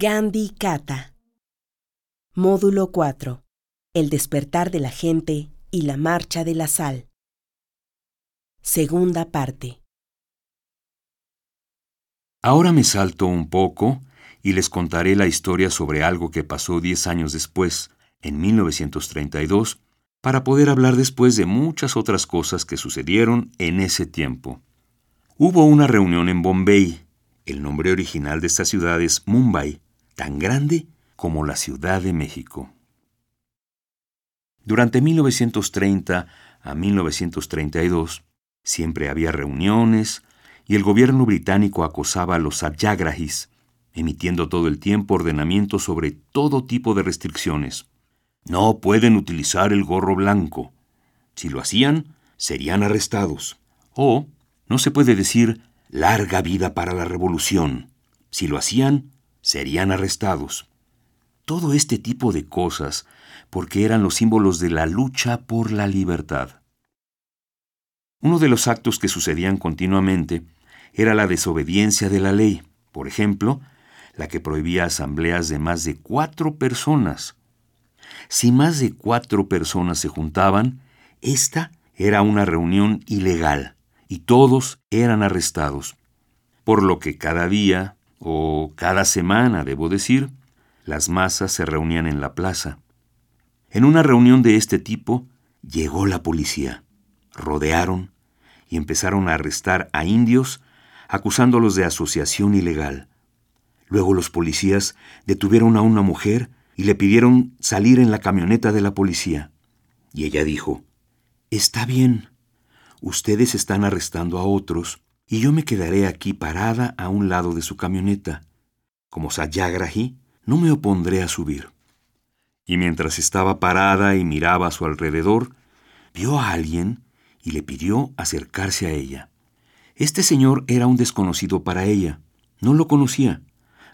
Gandhi Kata. Módulo 4. El despertar de la gente y la marcha de la sal. Segunda parte. Ahora me salto un poco y les contaré la historia sobre algo que pasó diez años después, en 1932, para poder hablar después de muchas otras cosas que sucedieron en ese tiempo. Hubo una reunión en Bombay. El nombre original de esta ciudad es Mumbai tan grande como la Ciudad de México. Durante 1930 a 1932 siempre había reuniones y el gobierno británico acosaba a los satyagrahis, emitiendo todo el tiempo ordenamientos sobre todo tipo de restricciones. No pueden utilizar el gorro blanco. Si lo hacían, serían arrestados. O no se puede decir larga vida para la revolución. Si lo hacían, serían arrestados. Todo este tipo de cosas porque eran los símbolos de la lucha por la libertad. Uno de los actos que sucedían continuamente era la desobediencia de la ley, por ejemplo, la que prohibía asambleas de más de cuatro personas. Si más de cuatro personas se juntaban, esta era una reunión ilegal y todos eran arrestados, por lo que cada día o cada semana, debo decir, las masas se reunían en la plaza. En una reunión de este tipo, llegó la policía. Rodearon y empezaron a arrestar a indios acusándolos de asociación ilegal. Luego los policías detuvieron a una mujer y le pidieron salir en la camioneta de la policía. Y ella dijo, Está bien, ustedes están arrestando a otros, y yo me quedaré aquí parada a un lado de su camioneta. Como Sayagrahi, no me opondré a subir. Y mientras estaba parada y miraba a su alrededor, vio a alguien y le pidió acercarse a ella. Este señor era un desconocido para ella, no lo conocía,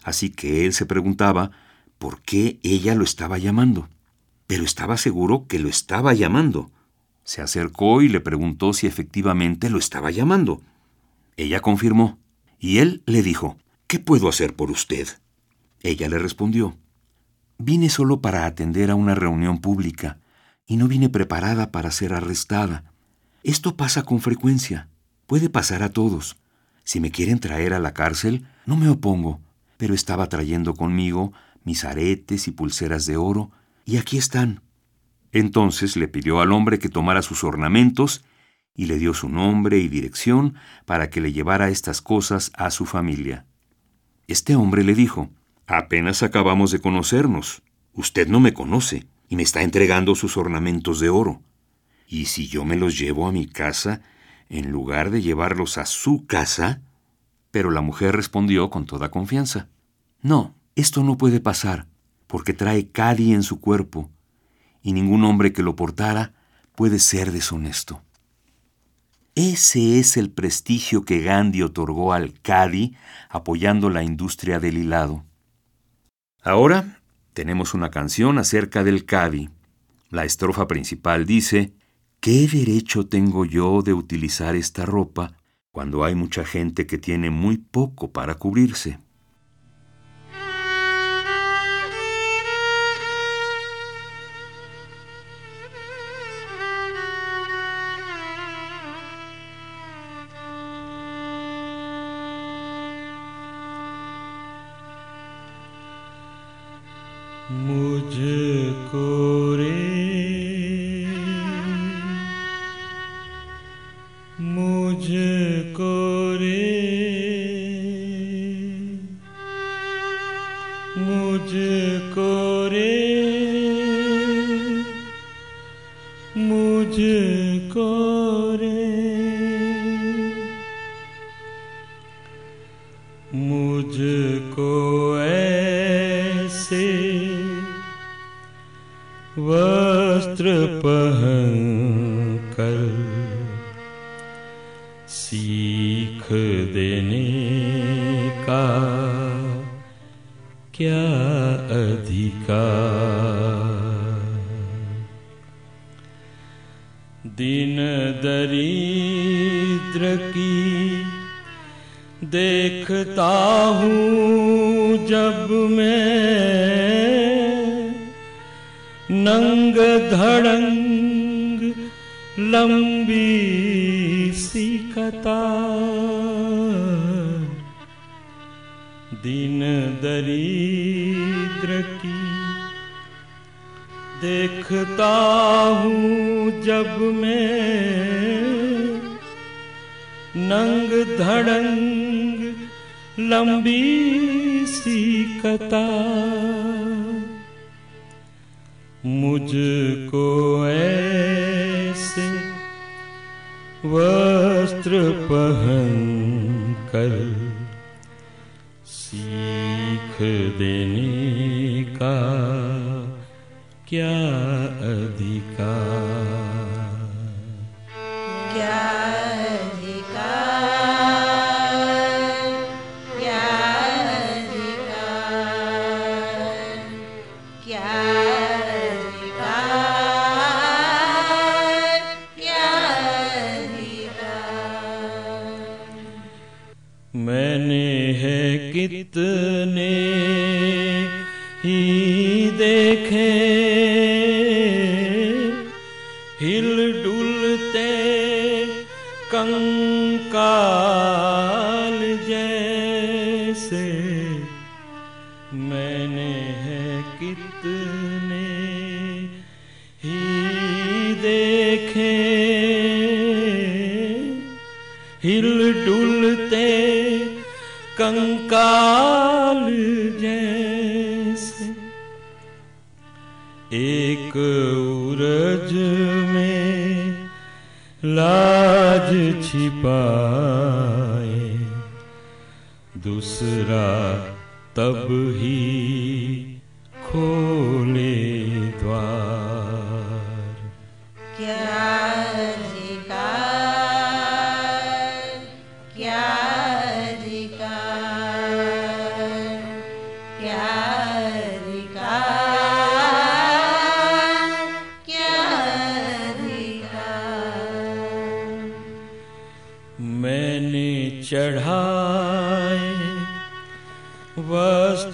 así que él se preguntaba por qué ella lo estaba llamando. Pero estaba seguro que lo estaba llamando. Se acercó y le preguntó si efectivamente lo estaba llamando. Ella confirmó, y él le dijo, ¿Qué puedo hacer por usted? Ella le respondió, Vine solo para atender a una reunión pública, y no vine preparada para ser arrestada. Esto pasa con frecuencia. Puede pasar a todos. Si me quieren traer a la cárcel, no me opongo, pero estaba trayendo conmigo mis aretes y pulseras de oro, y aquí están. Entonces le pidió al hombre que tomara sus ornamentos y le dio su nombre y dirección para que le llevara estas cosas a su familia. Este hombre le dijo, Apenas acabamos de conocernos. Usted no me conoce y me está entregando sus ornamentos de oro. ¿Y si yo me los llevo a mi casa en lugar de llevarlos a su casa? Pero la mujer respondió con toda confianza, No, esto no puede pasar, porque trae Cadi en su cuerpo, y ningún hombre que lo portara puede ser deshonesto. Ese es el prestigio que Gandhi otorgó al Cadi apoyando la industria del hilado. Ahora tenemos una canción acerca del Cadi. La estrofa principal dice, ¿qué derecho tengo yo de utilizar esta ropa cuando hay mucha gente que tiene muy poco para cubrirse? मुझको दिन दरिद्र की देखता हूँ जब मैं नंग धड़ंग लंबी सी कतार। दिन दरिद्र देखता हूँ जब मैं नंग धड़ंग लंबी सी कतार मुझको ऐसे वस्त्र पहन कर सीख देने का क्या अधिकार जैसे मैंने है कितने ही देखे। हिल डुलते कंकाल जैसे। एक उरज में लाज छिपाए दूसरा तब ही खोले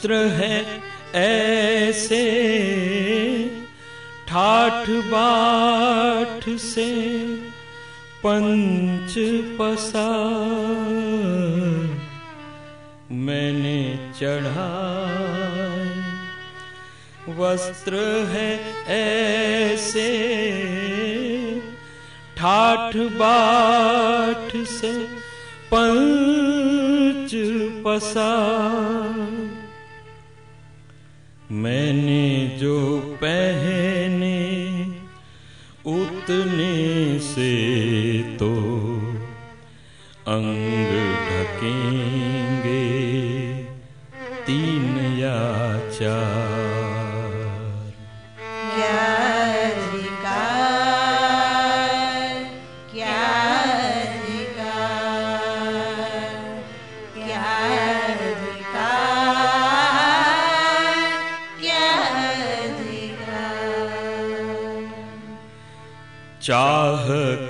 वस्त्र है ऐसे, ठाठ बाट से पंच पसा मैंने चढ़ाए, वस्त्र है ऐसे, ठाठ बाट से पंच पसार। से तो अंग ढकेंगे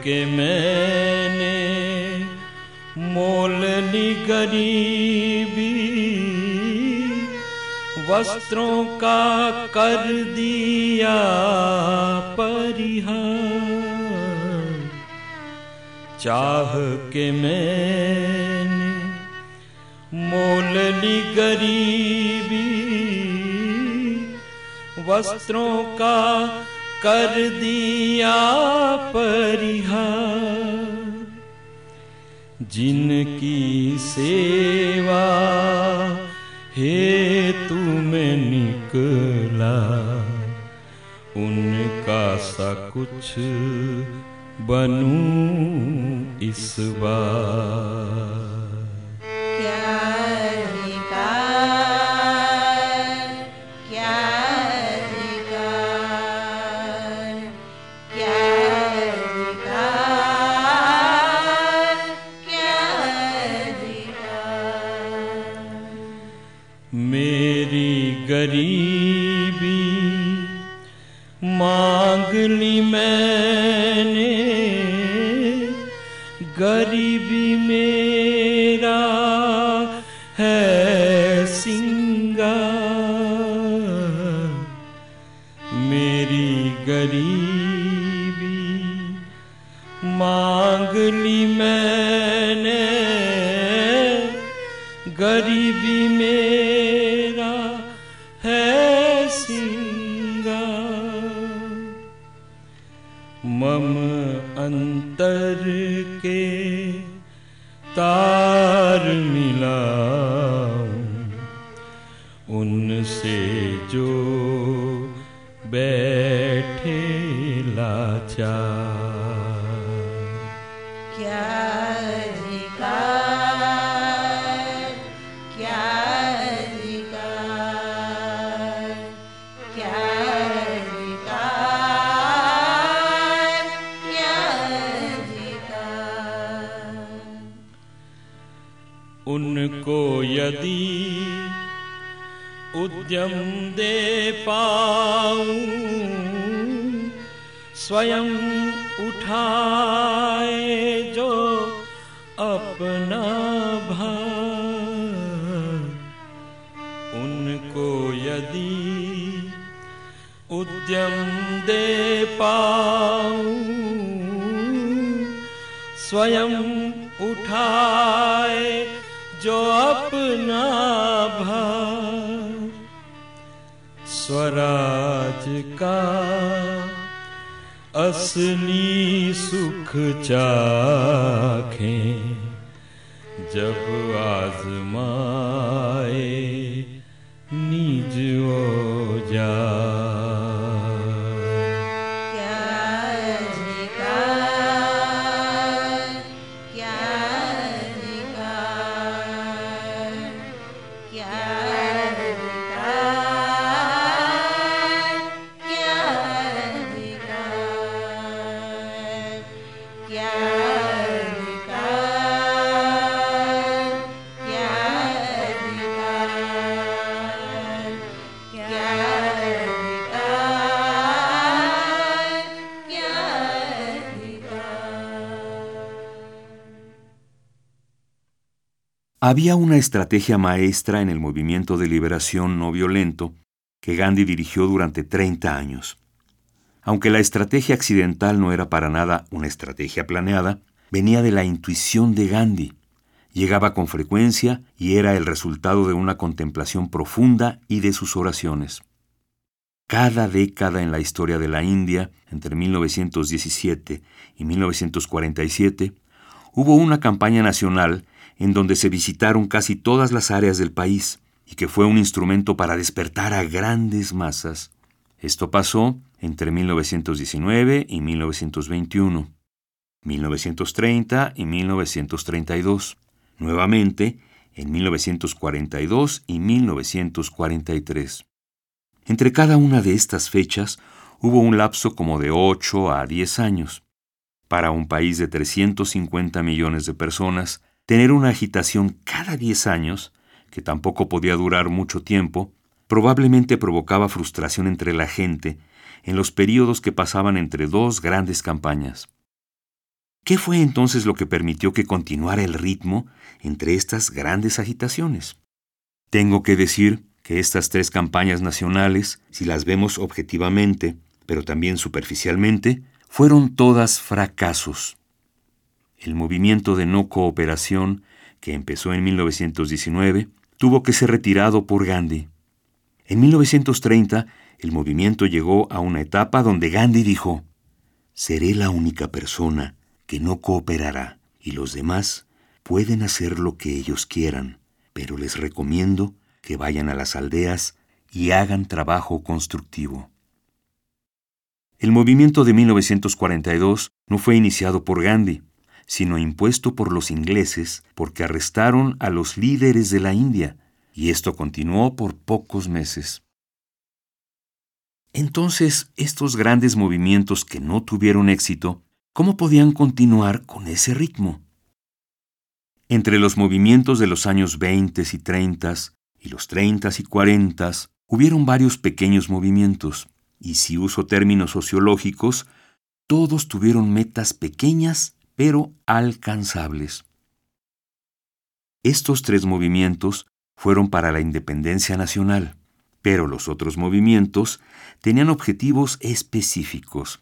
चाह के मैंने मोल ली गरीबी वस्त्रों का कर दिया परिहार। चाह के मैंने मोल ली गरीबी वस्त्रों का कर दिया परिहार। जिनकी सेवा हेतु में निकला उनका सा कुछ बनू इस बार। गरीबी। मांग ली मैंने, गरीबी मेरा है सिंगा मेरी गरीबी, मांग ली मैंने, गरीबी में क्या क्या क्या क्या उनको यदि उद्यम दे पाऊँ स्वयं उठाए जो अपना भार। उनको यदि उद्यम दे पाऊँ, स्वयं उठाए जो अपना भार। स्वराज का असली सुख चाखें जब आजमाए Había una estrategia maestra en el movimiento de liberación no violento que Gandhi dirigió durante 30 años. Aunque la estrategia accidental no era para nada una estrategia planeada, venía de la intuición de Gandhi. Llegaba con frecuencia y era el resultado de una contemplación profunda y de sus oraciones. Cada década en la historia de la India, entre 1917 y 1947, hubo una campaña nacional en donde se visitaron casi todas las áreas del país y que fue un instrumento para despertar a grandes masas. Esto pasó entre 1919 y 1921, 1930 y 1932, nuevamente en 1942 y 1943. Entre cada una de estas fechas hubo un lapso como de 8 a 10 años. Para un país de 350 millones de personas, tener una agitación cada 10 años, que tampoco podía durar mucho tiempo, probablemente provocaba frustración entre la gente en los períodos que pasaban entre dos grandes campañas. ¿Qué fue entonces lo que permitió que continuara el ritmo entre estas grandes agitaciones? Tengo que decir que estas tres campañas nacionales, si las vemos objetivamente, pero también superficialmente, fueron todas fracasos. El movimiento de no cooperación, que empezó en 1919, tuvo que ser retirado por Gandhi. En 1930, el movimiento llegó a una etapa donde Gandhi dijo, Seré la única persona que no cooperará y los demás pueden hacer lo que ellos quieran, pero les recomiendo que vayan a las aldeas y hagan trabajo constructivo. El movimiento de 1942 no fue iniciado por Gandhi, sino impuesto por los ingleses porque arrestaron a los líderes de la India, y esto continuó por pocos meses. Entonces, estos grandes movimientos que no tuvieron éxito, ¿cómo podían continuar con ese ritmo? Entre los movimientos de los años 20 y 30 y los 30 y 40 hubieron varios pequeños movimientos, y si uso términos sociológicos, todos tuvieron metas pequeñas pero alcanzables. Estos tres movimientos fueron para la independencia nacional, Pero los otros movimientos tenían objetivos específicos.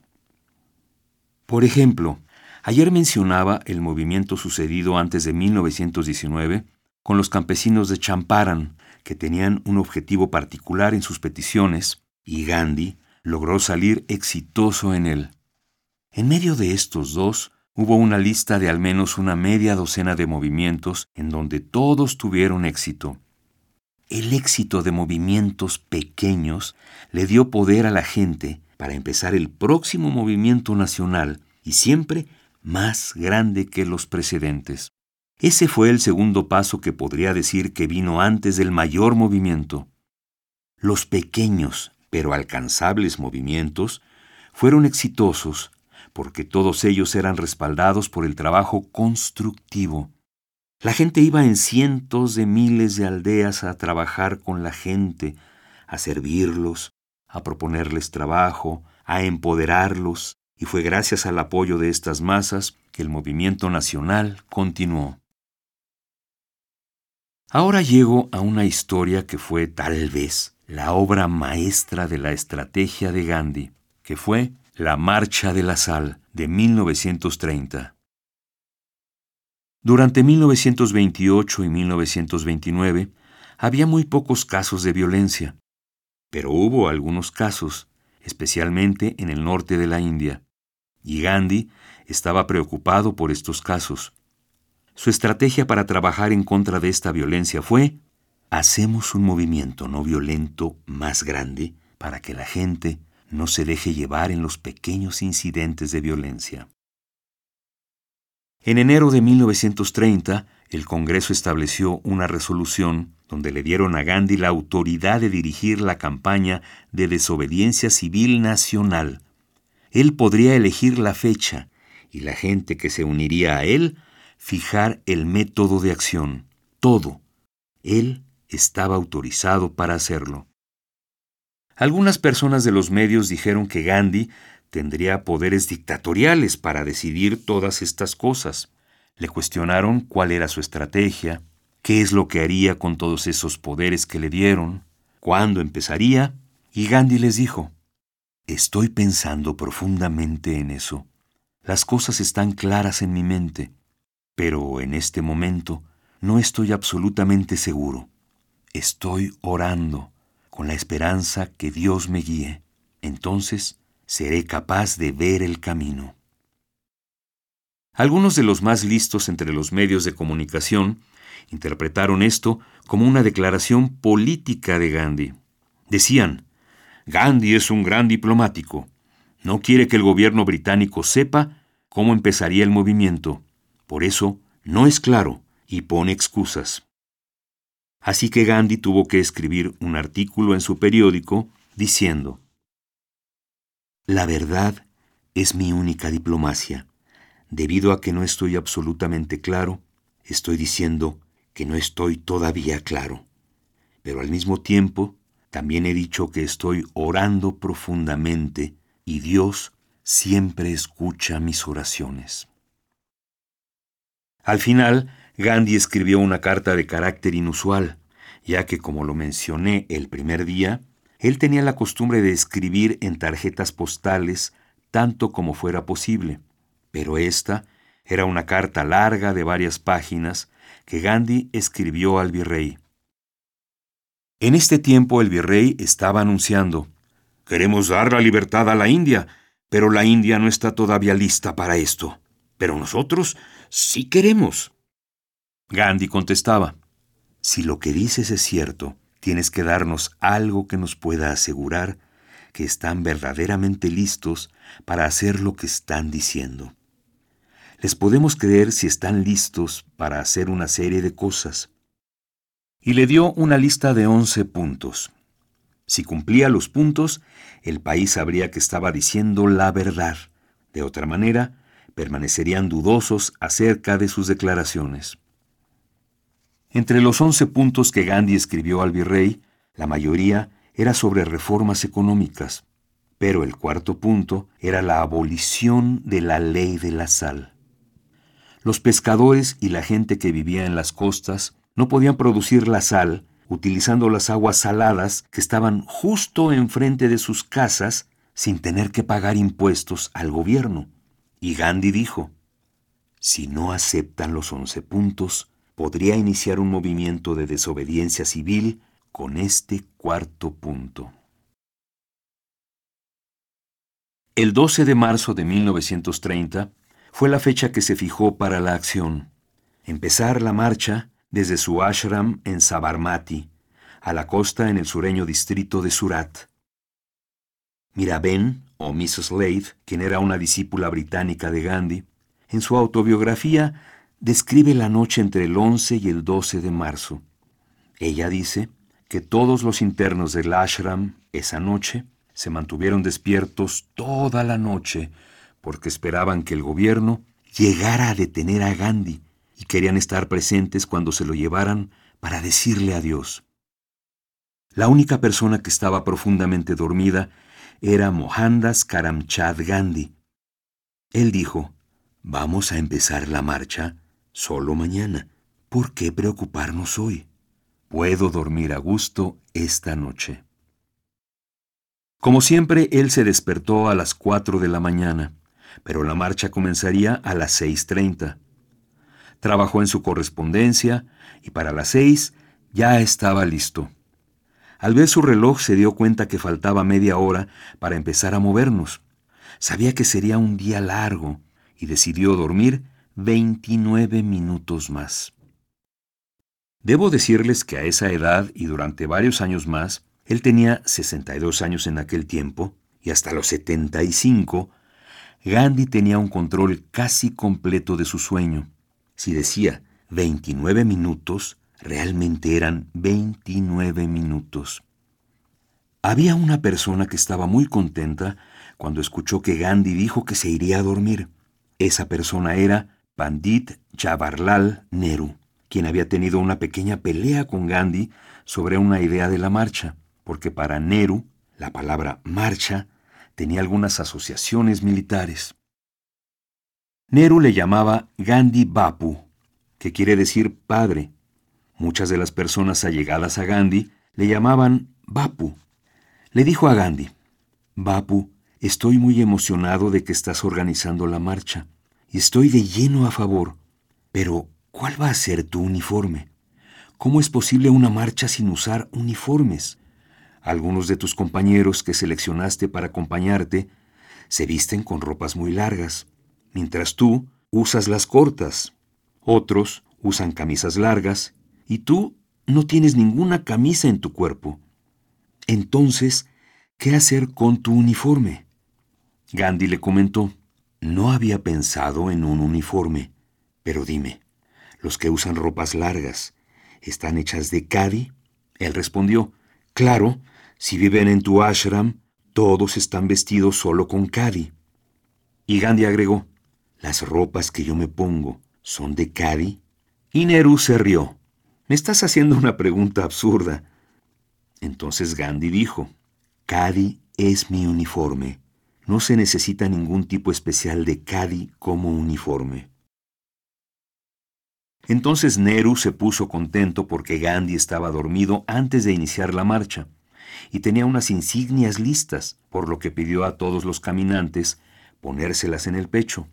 Por ejemplo, ayer mencionaba el movimiento sucedido antes de 1919 con los campesinos de Champaran, que tenían un objetivo particular en sus peticiones, y Gandhi logró salir exitoso en él. En medio de estos dos, hubo una lista de al menos una media docena de movimientos en donde todos tuvieron éxito. El éxito de movimientos pequeños le dio poder a la gente para empezar el próximo movimiento nacional y siempre más grande que los precedentes. Ese fue el segundo paso que podría decir que vino antes del mayor movimiento. Los pequeños pero alcanzables movimientos fueron exitosos porque todos ellos eran respaldados por el trabajo constructivo. La gente iba en cientos de miles de aldeas a trabajar con la gente, a servirlos, a proponerles trabajo, a empoderarlos, y fue gracias al apoyo de estas masas que el movimiento nacional continuó. Ahora llego a una historia que fue tal vez la obra maestra de la estrategia de Gandhi, que fue La Marcha de la Sal de 1930. Durante 1928 y 1929 había muy pocos casos de violencia, pero hubo algunos casos, especialmente en el norte de la India, y Gandhi estaba preocupado por estos casos. Su estrategia para trabajar en contra de esta violencia fue hacemos un movimiento no violento más grande para que la gente no se deje llevar en los pequeños incidentes de violencia. En enero de 1930, el Congreso estableció una resolución donde le dieron a Gandhi la autoridad de dirigir la campaña de desobediencia civil nacional. Él podría elegir la fecha y la gente que se uniría a él fijar el método de acción. Todo. Él estaba autorizado para hacerlo. Algunas personas de los medios dijeron que Gandhi tendría poderes dictatoriales para decidir todas estas cosas. Le cuestionaron cuál era su estrategia, qué es lo que haría con todos esos poderes que le dieron, cuándo empezaría, y Gandhi les dijo, Estoy pensando profundamente en eso. Las cosas están claras en mi mente, pero en este momento no estoy absolutamente seguro. Estoy orando con la esperanza que Dios me guíe. Entonces seré capaz de ver el camino. Algunos de los más listos entre los medios de comunicación interpretaron esto como una declaración política de Gandhi. Decían, Gandhi es un gran diplomático. No quiere que el gobierno británico sepa cómo empezaría el movimiento. Por eso, no es claro y pone excusas. Así que Gandhi tuvo que escribir un artículo en su periódico diciendo, La verdad es mi única diplomacia. Debido a que no estoy absolutamente claro, estoy diciendo que no estoy todavía claro. Pero al mismo tiempo, también he dicho que estoy orando profundamente y Dios siempre escucha mis oraciones. Al final, Gandhi escribió una carta de carácter inusual, ya que, como lo mencioné el primer día, él tenía la costumbre de escribir en tarjetas postales tanto como fuera posible, pero esta era una carta larga de varias páginas que Gandhi escribió al virrey. En este tiempo el virrey estaba anunciando, Queremos dar la libertad a la India, pero la India no está todavía lista para esto. Pero nosotros sí queremos. Gandhi contestaba, Si lo que dices es cierto, tienes que darnos algo que nos pueda asegurar que están verdaderamente listos para hacer lo que están diciendo. Les podemos creer si están listos para hacer una serie de cosas. Y le dio una lista de once puntos. Si cumplía los puntos, el país sabría que estaba diciendo la verdad. De otra manera, permanecerían dudosos acerca de sus declaraciones. Entre los once puntos que Gandhi escribió al virrey, la mayoría era sobre reformas económicas, pero el cuarto punto era la abolición de la ley de la sal. Los pescadores y la gente que vivía en las costas no podían producir la sal utilizando las aguas saladas que estaban justo enfrente de sus casas sin tener que pagar impuestos al gobierno. Y Gandhi dijo, si no aceptan los once puntos, podría iniciar un movimiento de desobediencia civil con este cuarto punto. El 12 de marzo de 1930 fue la fecha que se fijó para la acción. Empezar la marcha desde su ashram en Sabarmati, a la costa en el sureño distrito de Surat. Miraben, o Mrs. Slade, quien era una discípula británica de Gandhi, en su autobiografía describe la noche entre el 11 y el 12 de marzo. Ella dice que todos los internos del ashram esa noche se mantuvieron despiertos toda la noche porque esperaban que el gobierno llegara a detener a Gandhi y querían estar presentes cuando se lo llevaran para decirle adiós. La única persona que estaba profundamente dormida era Mohandas Karamchand Gandhi. Él dijo, Vamos a empezar la marcha solo mañana. ¿Por qué preocuparnos hoy? Puedo dormir a gusto esta noche. Como siempre, él se despertó a las 4 de la mañana, pero la marcha comenzaría a las 6.30. Trabajó en su correspondencia y para las 6 ya estaba listo. Al ver su reloj se dio cuenta que faltaba media hora para empezar a movernos. Sabía que sería un día largo y decidió dormir 29 minutos más. Debo decirles que a esa edad y durante varios años más, él tenía 62 años en aquel tiempo, y hasta los 75, Gandhi tenía un control casi completo de su sueño. Si decía 29 minutos, realmente eran 29 minutos. Había una persona que estaba muy contenta cuando escuchó que Gandhi dijo que se iría a dormir. Esa persona era Pandit Jawaharlal Nehru, quien había tenido una pequeña pelea con Gandhi sobre una idea de la marcha porque para Nehru la palabra marcha tenía algunas asociaciones militares. Nehru le llamaba Gandhi Bapu, que quiere decir padre. Muchas de las personas allegadas a Gandhi le llamaban Bapu. Le dijo a Gandhi, Bapu, estoy muy emocionado de que estás organizando la marcha estoy de lleno a favor, pero ¿cuál va a ser tu uniforme? ¿Cómo es posible una marcha sin usar uniformes? Algunos de tus compañeros que seleccionaste para acompañarte se visten con ropas muy largas, mientras tú usas las cortas. Otros usan camisas largas y tú no tienes ninguna camisa en tu cuerpo. Entonces, ¿qué hacer con tu uniforme? Gandhi le comentó, no había pensado en un uniforme, pero dime, ¿los que usan ropas largas están hechas de cadi? Él respondió, claro, si viven en tu ashram, todos están vestidos solo con kadi. Y Gandhi agregó, ¿las ropas que yo me pongo son de kadi? Y Nehru se rió. Me estás haciendo una pregunta absurda. Entonces Gandhi dijo, Kadi es mi uniforme. No se necesita ningún tipo especial de Kadi como uniforme. Entonces Nehru se puso contento porque Gandhi estaba dormido antes de iniciar la marcha y tenía unas insignias listas, por lo que pidió a todos los caminantes ponérselas en el pecho.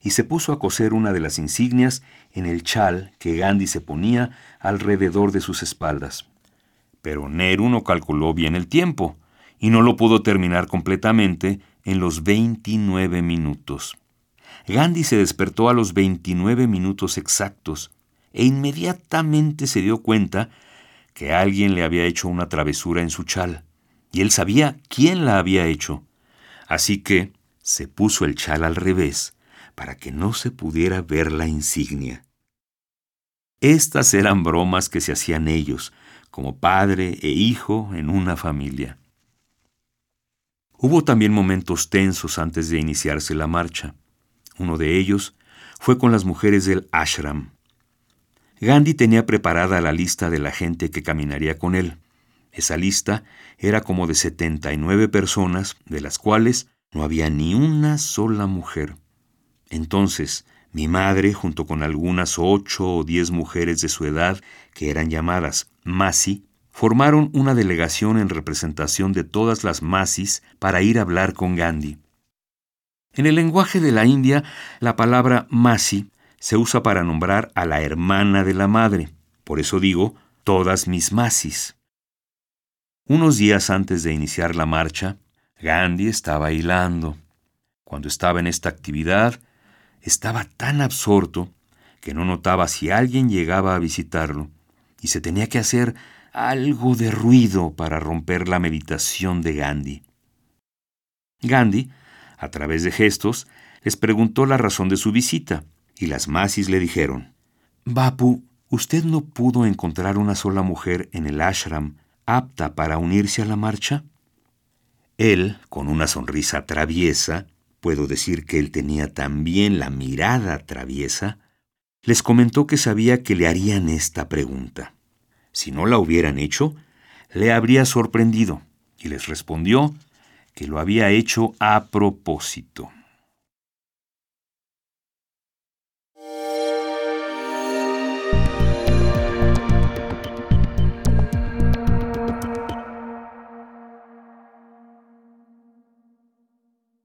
Y se puso a coser una de las insignias en el chal que Gandhi se ponía alrededor de sus espaldas. Pero Nehru no calculó bien el tiempo y no lo pudo terminar completamente en los 29 minutos. Gandhi se despertó a los 29 minutos exactos e inmediatamente se dio cuenta que alguien le había hecho una travesura en su chal, y él sabía quién la había hecho. Así que se puso el chal al revés, para que no se pudiera ver la insignia. Estas eran bromas que se hacían ellos, como padre e hijo en una familia. Hubo también momentos tensos antes de iniciarse la marcha. Uno de ellos fue con las mujeres del ashram. Gandhi tenía preparada la lista de la gente que caminaría con él. Esa lista era como de 79 personas, de las cuales no había ni una sola mujer. Entonces, Mi madre, junto con algunas ocho o diez mujeres de su edad, que eran llamadas Masi, formaron una delegación en representación de todas las Masis para ir a hablar con Gandhi. En el lenguaje de la India, la palabra Masi se usa para nombrar a la hermana de la madre. Por eso digo, todas mis Masis. Unos días antes de iniciar la marcha, Gandhi estaba hilando. Cuando estaba en esta actividad, estaba tan absorto que no notaba si alguien llegaba a visitarlo y se tenía que hacer algo de ruido para romper la meditación de Gandhi. Gandhi, a través de gestos, les preguntó la razón de su visita y las masis le dijeron, Bapu, ¿usted no pudo encontrar una sola mujer en el ashram apta para unirse a la marcha? Él, con una sonrisa traviesa, puedo decir que él tenía también la mirada traviesa, les comentó que sabía que le harían esta pregunta. Si no la hubieran hecho, le habría sorprendido, y les respondió que lo había hecho a propósito.